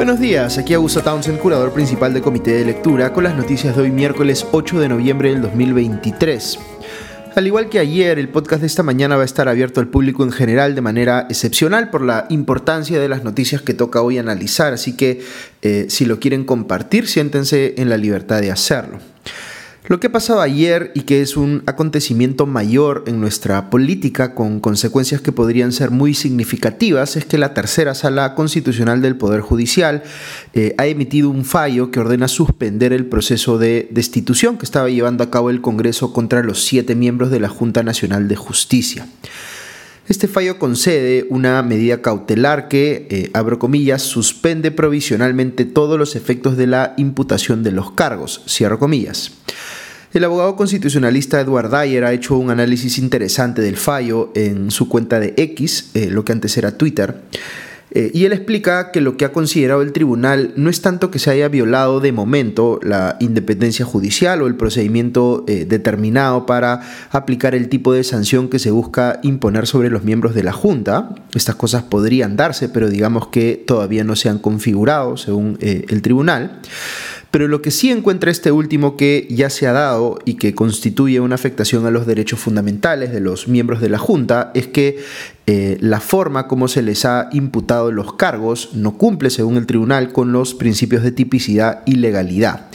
Buenos días, aquí Augusto Townsend, curador principal del Comité de Lectura, con las noticias de hoy miércoles 8 de noviembre del 2023. Al igual que ayer, el podcast de esta mañana va a estar abierto al público en general de manera excepcional por la importancia de las noticias que toca hoy analizar, así que eh, si lo quieren compartir, siéntense en la libertad de hacerlo. Lo que ha pasado ayer y que es un acontecimiento mayor en nuestra política con consecuencias que podrían ser muy significativas es que la tercera sala constitucional del Poder Judicial eh, ha emitido un fallo que ordena suspender el proceso de destitución que estaba llevando a cabo el Congreso contra los siete miembros de la Junta Nacional de Justicia. Este fallo concede una medida cautelar que, eh, abro comillas, suspende provisionalmente todos los efectos de la imputación de los cargos, cierro comillas. El abogado constitucionalista Edward Dyer ha hecho un análisis interesante del fallo en su cuenta de X, eh, lo que antes era Twitter. Eh, y él explica que lo que ha considerado el tribunal no es tanto que se haya violado de momento la independencia judicial o el procedimiento eh, determinado para aplicar el tipo de sanción que se busca imponer sobre los miembros de la Junta. Estas cosas podrían darse, pero digamos que todavía no se han configurado según el tribunal. Pero lo que sí encuentra este último que ya se ha dado y que constituye una afectación a los derechos fundamentales de los miembros de la Junta es que eh, la forma como se les ha imputado los cargos no cumple, según el tribunal, con los principios de tipicidad y legalidad.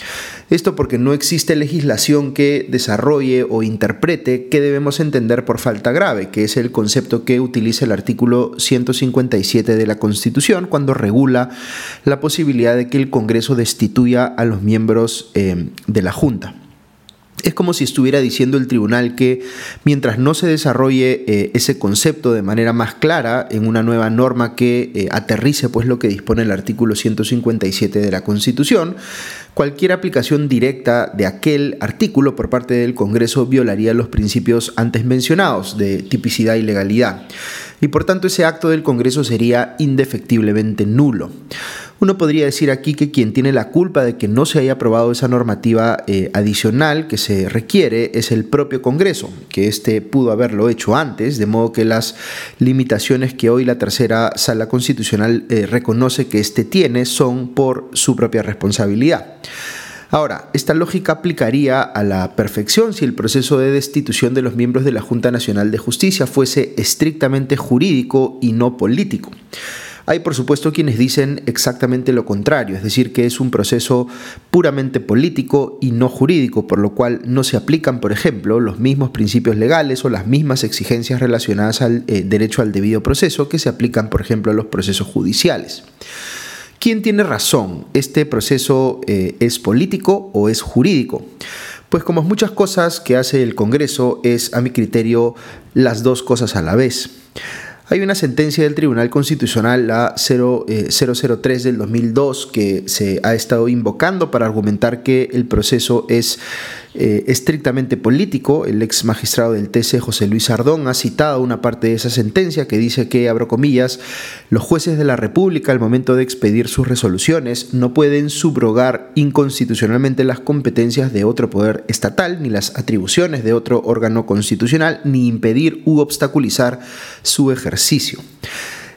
Esto porque no existe legislación que desarrolle o interprete qué debemos entender por falta grave, que es el concepto que utiliza el artículo 157 de la Constitución cuando regula la posibilidad de que el Congreso destituya a los miembros eh, de la Junta. Es como si estuviera diciendo el tribunal que mientras no se desarrolle eh, ese concepto de manera más clara en una nueva norma que eh, aterrice pues lo que dispone el artículo 157 de la Constitución, cualquier aplicación directa de aquel artículo por parte del Congreso violaría los principios antes mencionados de tipicidad y legalidad. Y por tanto ese acto del Congreso sería indefectiblemente nulo. Uno podría decir aquí que quien tiene la culpa de que no se haya aprobado esa normativa eh, adicional que se requiere es el propio Congreso, que éste pudo haberlo hecho antes, de modo que las limitaciones que hoy la tercera sala constitucional eh, reconoce que éste tiene son por su propia responsabilidad. Ahora, esta lógica aplicaría a la perfección si el proceso de destitución de los miembros de la Junta Nacional de Justicia fuese estrictamente jurídico y no político. Hay por supuesto quienes dicen exactamente lo contrario, es decir, que es un proceso puramente político y no jurídico, por lo cual no se aplican, por ejemplo, los mismos principios legales o las mismas exigencias relacionadas al eh, derecho al debido proceso que se aplican, por ejemplo, a los procesos judiciales. ¿Quién tiene razón? ¿Este proceso eh, es político o es jurídico? Pues como muchas cosas que hace el Congreso, es a mi criterio las dos cosas a la vez. Hay una sentencia del Tribunal Constitucional, la 003 del 2002, que se ha estado invocando para argumentar que el proceso es eh, estrictamente político. El ex magistrado del TC, José Luis Ardón, ha citado una parte de esa sentencia que dice que, abro comillas, los jueces de la República al momento de expedir sus resoluciones no pueden subrogar inconstitucionalmente las competencias de otro poder estatal, ni las atribuciones de otro órgano constitucional, ni impedir u obstaculizar su ejercicio.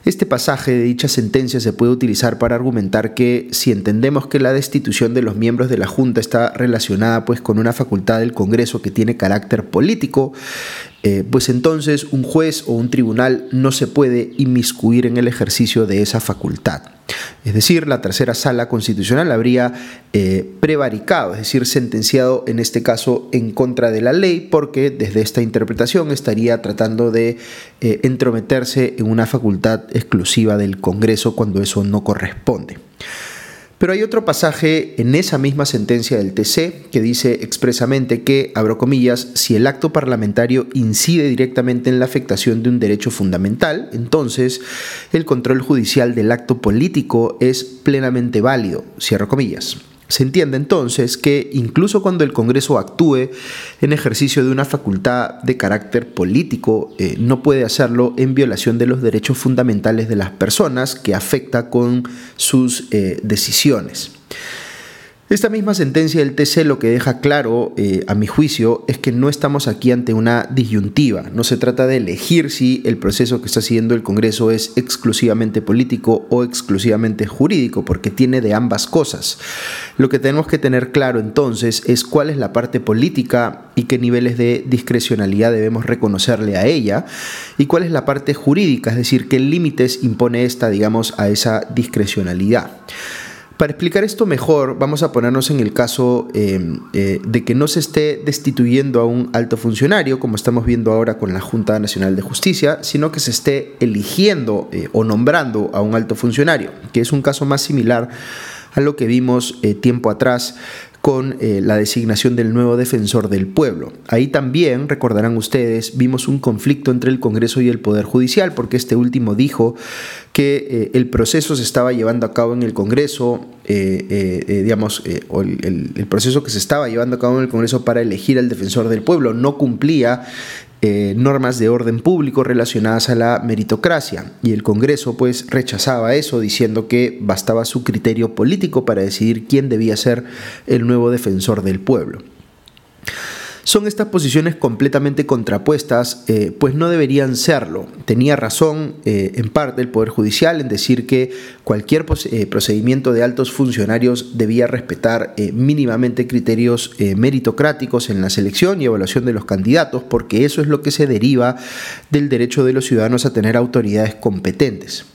Este pasaje de dicha sentencia se puede utilizar para argumentar que si entendemos que la destitución de los miembros de la Junta está relacionada pues con una facultad del Congreso que tiene carácter político, eh, pues entonces un juez o un tribunal no se puede inmiscuir en el ejercicio de esa facultad. Es decir, la tercera sala constitucional habría eh, prevaricado, es decir, sentenciado en este caso en contra de la ley, porque desde esta interpretación estaría tratando de eh, entrometerse en una facultad exclusiva del Congreso cuando eso no corresponde. Pero hay otro pasaje en esa misma sentencia del TC que dice expresamente que, abro comillas, si el acto parlamentario incide directamente en la afectación de un derecho fundamental, entonces el control judicial del acto político es plenamente válido, cierro comillas. Se entiende entonces que incluso cuando el Congreso actúe en ejercicio de una facultad de carácter político, eh, no puede hacerlo en violación de los derechos fundamentales de las personas que afecta con sus eh, decisiones. Esta misma sentencia del TC lo que deja claro, eh, a mi juicio, es que no estamos aquí ante una disyuntiva. No se trata de elegir si el proceso que está siguiendo el Congreso es exclusivamente político o exclusivamente jurídico, porque tiene de ambas cosas. Lo que tenemos que tener claro entonces es cuál es la parte política y qué niveles de discrecionalidad debemos reconocerle a ella, y cuál es la parte jurídica, es decir, qué límites impone esta, digamos, a esa discrecionalidad. Para explicar esto mejor, vamos a ponernos en el caso em, eh, de que no se esté destituyendo a un alto funcionario, como estamos viendo ahora con la Junta Nacional de Justicia, sino que se esté eligiendo eh, o nombrando a un alto funcionario, que es un caso más similar a lo que vimos eh, tiempo atrás con eh, la designación del nuevo defensor del pueblo. Ahí también, recordarán ustedes, vimos un conflicto entre el Congreso y el Poder Judicial, porque este último dijo que eh, el proceso se estaba llevando a cabo en el Congreso, eh, digamos, el, el, proceso que se estaba llevando a cabo en el Congreso para elegir al defensor del pueblo no cumplía eh, normas de orden público relacionadas a la meritocracia y el Congreso pues rechazaba eso diciendo que bastaba su criterio político para decidir quién debía ser el nuevo defensor del pueblo. Son estas posiciones completamente contrapuestas, eh, pues no deberían serlo. Tenía razón eh, en parte el Poder Judicial en decir que cualquier eh, procedimiento de altos funcionarios debía respetar mínimamente criterios meritocráticos en la selección y evaluación de los candidatos, porque eso es lo que se deriva del derecho de los ciudadanos a tener autoridades competentes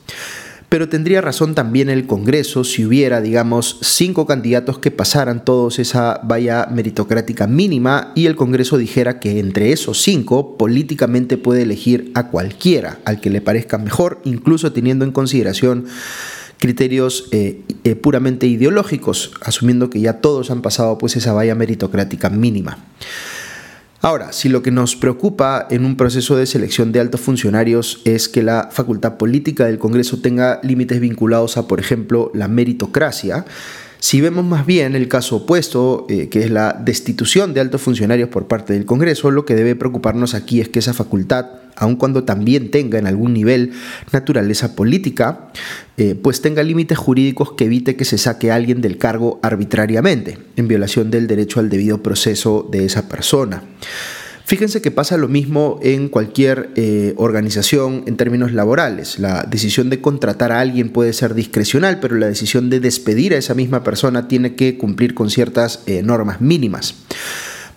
pero tendría razón también el Congreso si hubiera, digamos, cinco candidatos que pasaran todos esa valla meritocrática mínima y el Congreso dijera que entre esos cinco políticamente puede elegir a cualquiera, al que le parezca mejor, incluso teniendo en consideración criterios eh, eh, puramente ideológicos, asumiendo que ya todos han pasado pues esa valla meritocrática mínima. Ahora, si lo que nos preocupa en un proceso de selección de altos funcionarios es que la facultad política del Congreso tenga límites vinculados a, por ejemplo, la meritocracia, si vemos más bien el caso opuesto, eh, que es la destitución de altos funcionarios por parte del Congreso, lo que debe preocuparnos aquí es que esa facultad, aun cuando también tenga en algún nivel naturaleza política, eh, pues tenga límites jurídicos que evite que se saque a alguien del cargo arbitrariamente, en violación del derecho al debido proceso de esa persona. Fíjense que pasa lo mismo en cualquier eh, organización en términos laborales. La decisión de contratar a alguien puede ser discrecional, pero la decisión de despedir a esa misma persona tiene que cumplir con ciertas eh, normas mínimas.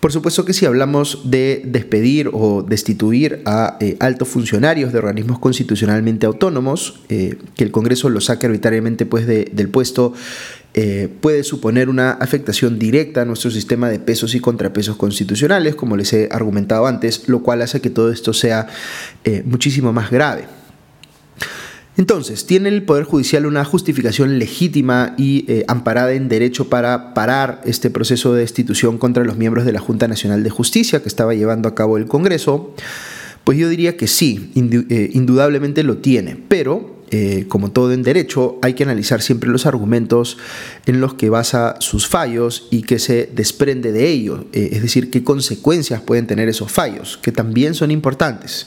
Por supuesto que si hablamos de despedir o destituir a eh, altos funcionarios de organismos constitucionalmente autónomos, que el Congreso los saque arbitrariamente pues, del puesto, eh, puede suponer una afectación directa a nuestro sistema de pesos y contrapesos constitucionales, como les he argumentado antes, lo cual hace que todo esto sea eh, muchísimo más grave. Entonces, ¿tiene el Poder Judicial una justificación legítima y eh, amparada en derecho para parar este proceso de destitución contra los miembros de la Junta Nacional de Justicia que estaba llevando a cabo el Congreso? Pues yo diría que sí, indudablemente lo tiene, pero eh, como todo en derecho, hay que analizar siempre los argumentos en los que basa sus fallos y que se desprende de ello, eh, es decir, qué consecuencias pueden tener esos fallos, que también son importantes.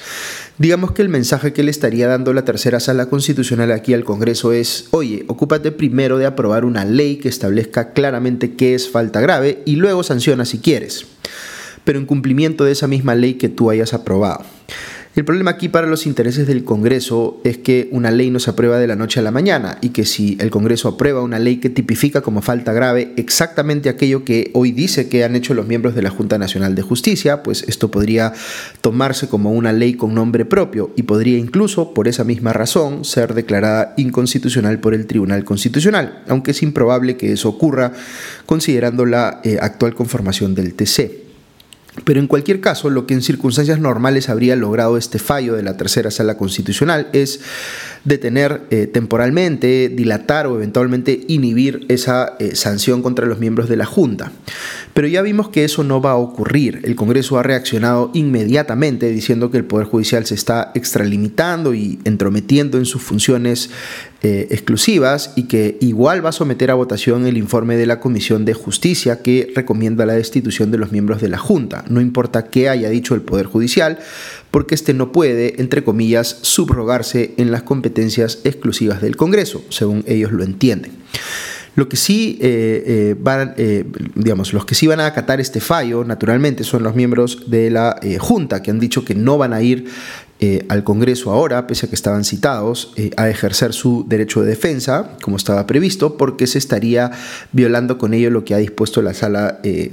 Digamos que el mensaje que le estaría dando la tercera sala constitucional aquí al Congreso es, oye, ocúpate primero de aprobar una ley que establezca claramente qué es falta grave y luego sanciona si quieres, pero en cumplimiento de esa misma ley que tú hayas aprobado. El problema aquí para los intereses del Congreso es que una ley no se aprueba de la noche a la mañana y que si el Congreso aprueba una ley que tipifica como falta grave exactamente aquello que hoy dice que han hecho los miembros de la Junta Nacional de Justicia, pues esto podría tomarse como una ley con nombre propio y podría incluso, por esa misma razón, ser declarada inconstitucional por el Tribunal Constitucional, aunque es improbable que eso ocurra considerando la eh, actual conformación del TC. Pero en cualquier caso, lo que en circunstancias normales habría logrado este fallo de la tercera sala constitucional es detener eh, temporalmente, dilatar o eventualmente inhibir esa eh, sanción contra los miembros de la Junta. Pero ya vimos que eso no va a ocurrir. El Congreso ha reaccionado inmediatamente diciendo que el Poder Judicial se está extralimitando y entrometiendo en sus funciones eh, exclusivas y que igual va a someter a votación el informe de la Comisión de Justicia que recomienda la destitución de los miembros de la Junta. No importa qué haya dicho el Poder Judicial, porque éste no puede, entre comillas, subrogarse en las competencias exclusivas del Congreso, según ellos lo entienden. Lo que sí van, digamos, los que sí van a acatar este fallo, naturalmente, son los miembros de la Junta, que han dicho que no van a ir eh, al Congreso ahora, pese a que estaban citados, eh, a ejercer su derecho de defensa, como estaba previsto, porque se estaría violando con ello lo que ha dispuesto la sala eh,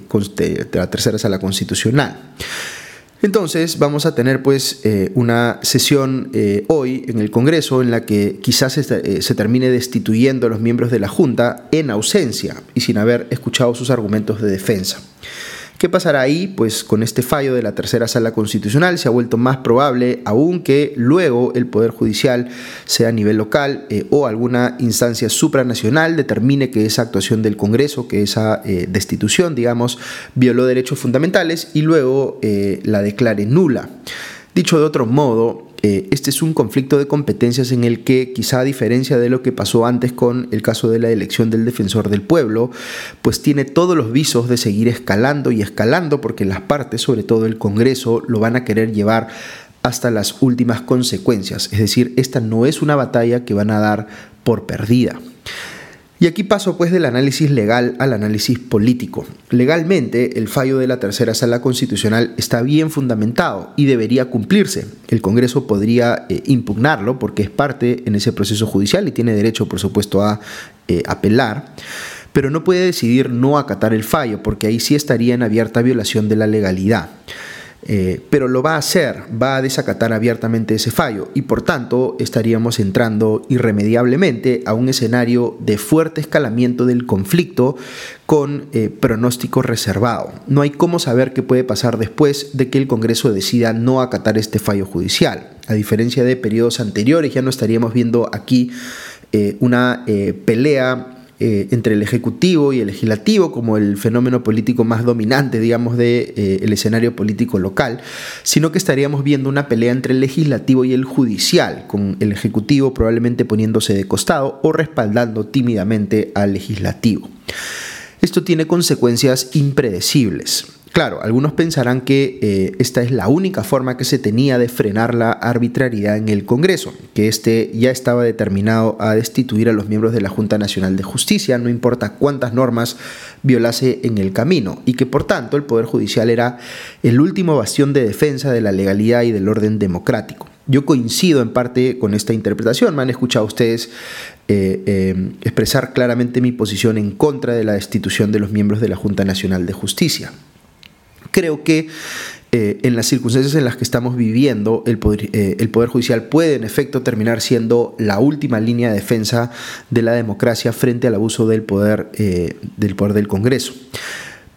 la tercera sala constitucional. Entonces vamos a tener pues una sesión hoy en el Congreso en la que quizás se, se, termine destituyendo a los miembros de la Junta en ausencia y sin haber escuchado sus argumentos de defensa. ¿Qué pasará ahí? Pues con este fallo de la tercera sala constitucional se ha vuelto más probable aún que luego el Poder Judicial, sea a nivel local eh, o alguna instancia supranacional, determine que esa actuación del Congreso, que esa eh, destitución, digamos, violó derechos fundamentales y luego eh, la declare nula. Dicho de otro modo, eh, este es un conflicto de competencias en el que, quizá a diferencia de lo que pasó antes con el caso de la elección del defensor del pueblo, pues tiene todos los visos de seguir escalando y escalando porque las partes, sobre todo el Congreso, lo van a querer llevar hasta las últimas consecuencias. Es decir, esta no es una batalla que van a dar por perdida. Y aquí paso pues del análisis legal al análisis político. Legalmente, el fallo de la tercera sala constitucional está bien fundamentado y debería cumplirse. El Congreso podría eh, impugnarlo porque es parte en ese proceso judicial y tiene derecho, por supuesto, a eh, apelar pero no puede decidir no acatar el fallo, porque ahí sí estaría en abierta violación de la legalidad. Eh, pero lo va a hacer, va a desacatar abiertamente ese fallo y por tanto estaríamos entrando irremediablemente a un escenario de fuerte escalamiento del conflicto con eh, pronóstico reservado. No hay cómo saber qué puede pasar después de que el Congreso decida no acatar este fallo judicial. A diferencia de periodos anteriores, ya no estaríamos viendo aquí eh, una pelea eh, entre el Ejecutivo y el Legislativo como el fenómeno político más dominante, digamos, del de, eh, escenario político local, sino que estaríamos viendo una pelea entre el Legislativo y el Judicial, con el Ejecutivo probablemente poniéndose de costado o respaldando tímidamente al Legislativo. Esto tiene consecuencias impredecibles. Claro, algunos pensarán que eh, esta es la única forma que se tenía de frenar la arbitrariedad en el Congreso, que este ya estaba determinado a destituir a los miembros de la Junta Nacional de Justicia, no importa cuántas normas violase en el camino, y que por tanto el Poder Judicial era el último bastión de defensa de la legalidad y del orden democrático. Yo coincido en parte con esta interpretación, me han escuchado ustedes eh, eh, expresar claramente mi posición en contra de la destitución de los miembros de la Junta Nacional de Justicia creo que eh, en las circunstancias en las que estamos viviendo, el poder, eh, el poder, Judicial puede en efecto terminar siendo la última línea de defensa de la democracia frente al abuso del poder, eh, del, poder del Congreso.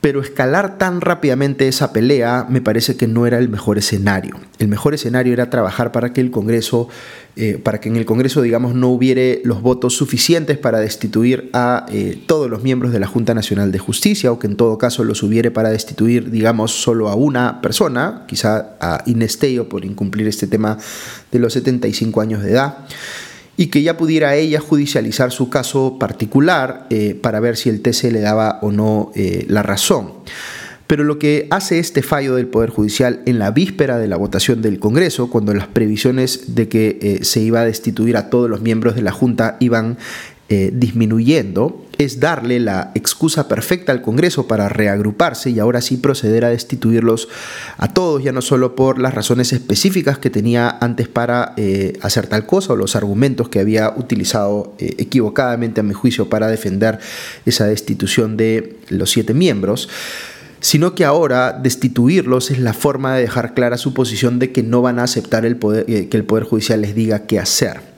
Pero escalar tan rápidamente esa pelea me parece que no era el mejor escenario. El mejor escenario era trabajar para que el Congreso, eh, para que en el Congreso, digamos, no hubiere los votos suficientes para destituir a eh, todos los miembros de la Junta Nacional de Justicia, o que en todo caso los hubiere para destituir, digamos, solo a una persona, quizá a Inesteo por incumplir este tema de los 75 años de edad y que ya pudiera ella judicializar su caso particular eh, para ver si el TC le daba o no eh, la razón. Pero lo que hace este fallo del Poder Judicial en la víspera de la votación del Congreso, cuando las previsiones de que eh, se iba a destituir a todos los miembros de la Junta iban disminuyendo, es darle la excusa perfecta al Congreso para reagruparse y ahora sí proceder a destituirlos a todos, ya no solo por las razones específicas que tenía antes para eh, hacer tal cosa o los argumentos que había utilizado eh, equivocadamente a mi juicio para defender esa destitución de los siete miembros, sino que ahora destituirlos es la forma de dejar clara su posición de que no van a aceptar el poder, eh, que el Poder Judicial les diga qué hacer.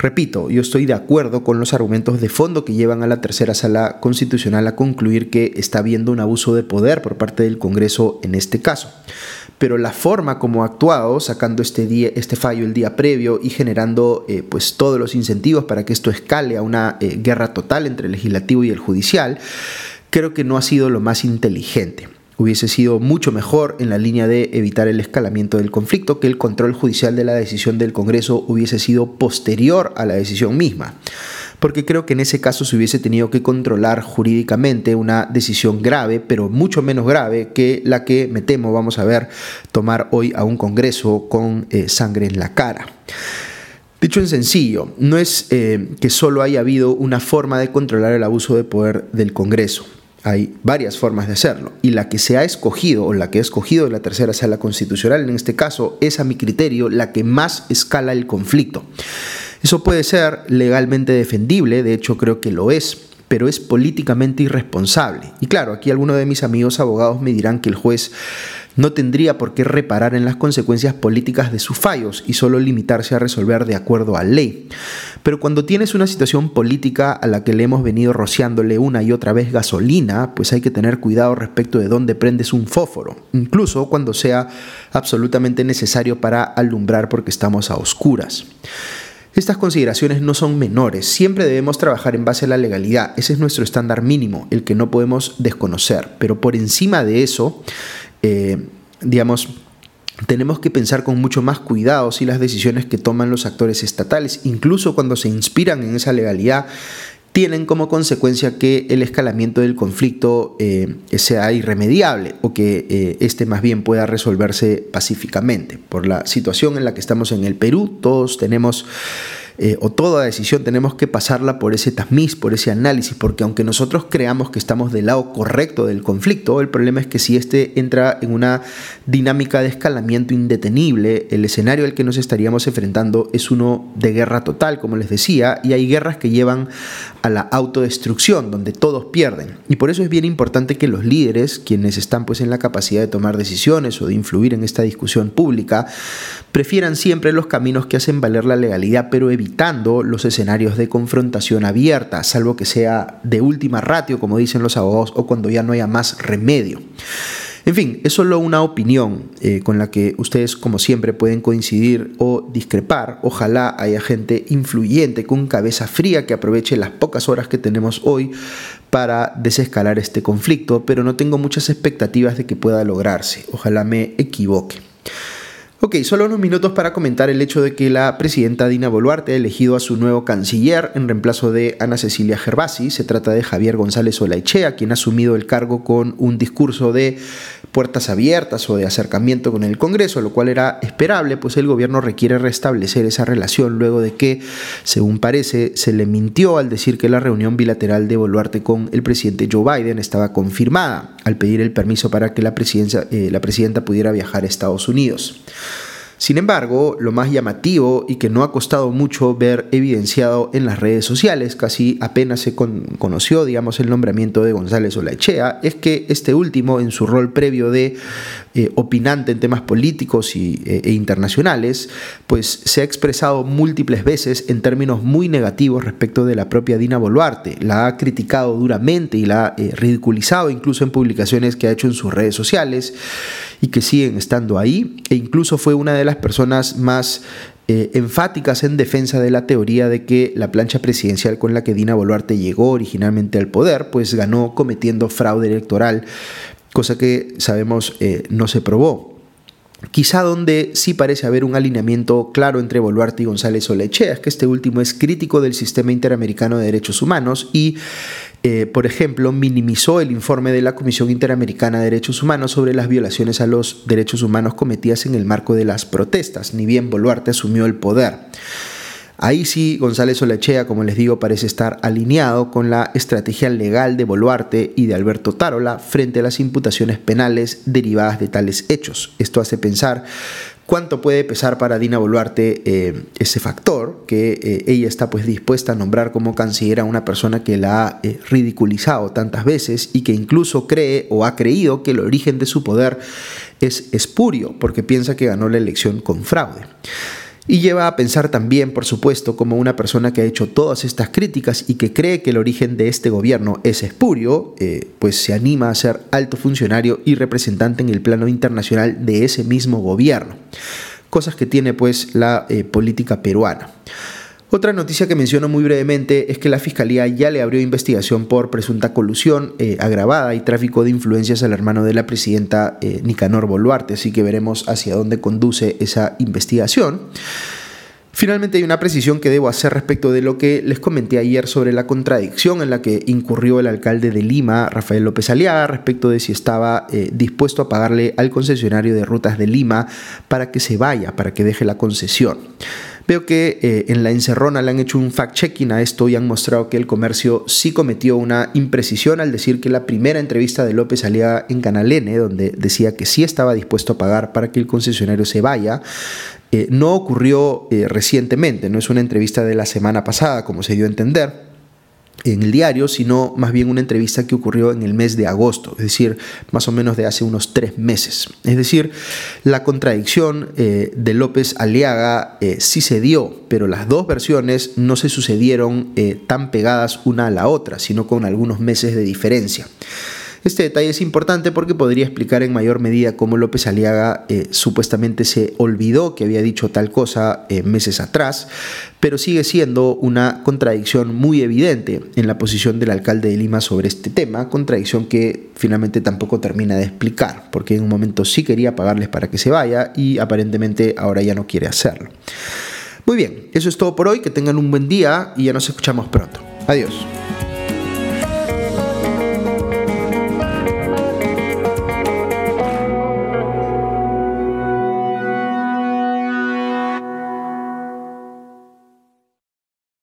Repito, yo estoy de acuerdo con los argumentos de fondo que llevan a la tercera sala constitucional a concluir que está habiendo un abuso de poder por parte del Congreso en este caso. Pero la forma como ha actuado, sacando este, día, este fallo el día previo y generando eh, pues todos los incentivos para que esto escale a una eh, guerra total entre el legislativo y el judicial, creo que no ha sido lo más inteligente hubiese sido mucho mejor en la línea de evitar el escalamiento del conflicto que el control judicial de la decisión del Congreso hubiese sido posterior a la decisión misma. Porque creo que en ese caso se hubiese tenido que controlar jurídicamente una decisión grave, pero mucho menos grave que la que me temo vamos a ver tomar hoy a un Congreso con eh, sangre en la cara. Dicho en sencillo, no es eh, que solo haya habido una forma de controlar el abuso de poder del Congreso. Hay varias formas de hacerlo y la que se ha escogido o la que ha escogido la tercera sala constitucional en este caso es a mi criterio la que más escala el conflicto. Eso puede ser legalmente defendible, de hecho creo que lo es, pero es políticamente irresponsable. Y claro, aquí algunos de mis amigos abogados me dirán que el juez no tendría por qué reparar en las consecuencias políticas de sus fallos y solo limitarse a resolver de acuerdo a ley. Pero cuando tienes una situación política a la que le hemos venido rociándole una y otra vez gasolina, pues hay que tener cuidado respecto de dónde prendes un fósforo, incluso cuando sea absolutamente necesario para alumbrar porque estamos a oscuras. Estas consideraciones no son menores, siempre debemos trabajar en base a la legalidad, ese es nuestro estándar mínimo, el que no podemos desconocer, pero por encima de eso, eh, digamos, tenemos que pensar con mucho más cuidado si las decisiones que toman los actores estatales, incluso cuando se inspiran en esa legalidad, tienen como consecuencia que el escalamiento del conflicto eh, sea irremediable o que eh, este más bien pueda resolverse pacíficamente. Por la situación en la que estamos en el Perú, todos tenemos eh, o toda decisión tenemos que pasarla por ese tamiz, por ese análisis, porque aunque nosotros creamos que estamos del lado correcto del conflicto, el problema es que si este entra en una dinámica de escalamiento indetenible, el escenario al que nos estaríamos enfrentando es uno de guerra total, como les decía, y hay guerras que llevan a la autodestrucción, donde todos pierden. Y por eso es bien importante que los líderes, quienes están pues en la capacidad de tomar decisiones o de influir en esta discusión pública, prefieran siempre los caminos que hacen valer la legalidad, pero los escenarios de confrontación abierta, salvo que sea de última ratio, como dicen los abogados, o cuando ya no haya más remedio. En fin, es solo una opinión eh, con la que ustedes, como siempre, pueden coincidir o discrepar. Ojalá haya gente influyente con cabeza fría que aproveche las pocas horas que tenemos hoy para desescalar este conflicto, pero no tengo muchas expectativas de que pueda lograrse. Ojalá me equivoque. Ok, solo unos minutos para comentar el hecho de que la presidenta Dina Boluarte ha elegido a su nuevo canciller en reemplazo de Ana Cecilia Gervasi. Se trata de Javier González Olaichea, quien ha asumido el cargo con un discurso de puertas abiertas o de acercamiento con el Congreso, lo cual era esperable, pues el gobierno requiere restablecer esa relación luego de que, según parece, se le mintió al decir que la reunión bilateral de Boluarte con el presidente Joe Biden estaba confirmada, al pedir el permiso para que la, eh, la presidenta pudiera viajar a Estados Unidos. Sin embargo, lo más llamativo y que no ha costado mucho ver evidenciado en las redes sociales, casi apenas se conoció, digamos, el nombramiento de González Olaechea, es que este último, en su rol previo de eh, opinante en temas políticos y, eh, e internacionales, pues se ha expresado múltiples veces en términos muy negativos respecto de la propia Dina Boluarte. La ha criticado duramente y la ha eh, ridiculizado incluso en publicaciones que ha hecho en sus redes sociales y que siguen estando ahí, e incluso fue una de las personas más eh, enfáticas en defensa de la teoría de que la plancha presidencial con la que Dina Boluarte llegó originalmente al poder, pues ganó cometiendo fraude electoral, cosa que sabemos eh, no se probó. Quizá donde sí parece haber un alineamiento claro entre Boluarte y González Olechea que este último es crítico del sistema interamericano de derechos humanos y, eh, por ejemplo, minimizó el informe de la Comisión Interamericana de Derechos Humanos sobre las violaciones a los derechos humanos cometidas en el marco de las protestas, ni bien Boluarte asumió el poder. Ahí sí, González Olechea, como les digo, parece estar alineado con la estrategia legal de Boluarte y de Alberto Tarola frente a las imputaciones penales derivadas de tales hechos. Esto hace pensar cuánto puede pesar para Dina Boluarte eh, ese factor, que eh, ella está pues dispuesta a nombrar como canciller a una persona que la ha eh, ridiculizado tantas veces y que incluso cree o ha creído que el origen de su poder es espurio, porque piensa que ganó la elección con fraude. Y lleva a pensar también, por supuesto, como una persona que ha hecho todas estas críticas y que cree que el origen de este gobierno es espurio, eh, pues se anima a ser alto funcionario y representante en el plano internacional de ese mismo gobierno. Cosas que tiene pues la eh, política peruana. Otra noticia que menciono muy brevemente es que la Fiscalía ya le abrió investigación por presunta colusión eh, agravada y tráfico de influencias al hermano de la presidenta eh, Nicanor Boluarte, así que veremos hacia dónde conduce esa investigación. Finalmente hay una precisión que debo hacer respecto de lo que les comenté ayer sobre la contradicción en la que incurrió el alcalde de Lima, Rafael López Aliaga, respecto de si estaba eh, dispuesto a pagarle al concesionario de rutas de Lima para que se vaya, para que deje la concesión. Veo que eh, en la encerrona le han hecho un fact-checking a esto y han mostrado que el comercio sí cometió una imprecisión al decir que la primera entrevista de López salía en Canal N, donde decía que sí estaba dispuesto a pagar para que el concesionario se vaya, eh, no ocurrió eh, recientemente, no es una entrevista de la semana pasada, como se dio a entender en el diario, sino más bien una entrevista que ocurrió en el mes de agosto, es decir, más o menos de hace unos tres meses. Es decir, la contradicción eh, de López Aliaga sí se dio, pero las dos versiones no se sucedieron tan pegadas una a la otra, sino con algunos meses de diferencia. Este detalle es importante porque podría explicar en mayor medida cómo López Aliaga eh, supuestamente se olvidó que había dicho tal cosa eh, meses atrás, pero sigue siendo una contradicción muy evidente en la posición del alcalde de Lima sobre este tema, contradicción que finalmente tampoco termina de explicar, porque en un momento sí quería pagarles para que se vaya y aparentemente ahora ya no quiere hacerlo. Muy bien, eso es todo por hoy, que tengan un buen día y ya nos escuchamos pronto. Adiós.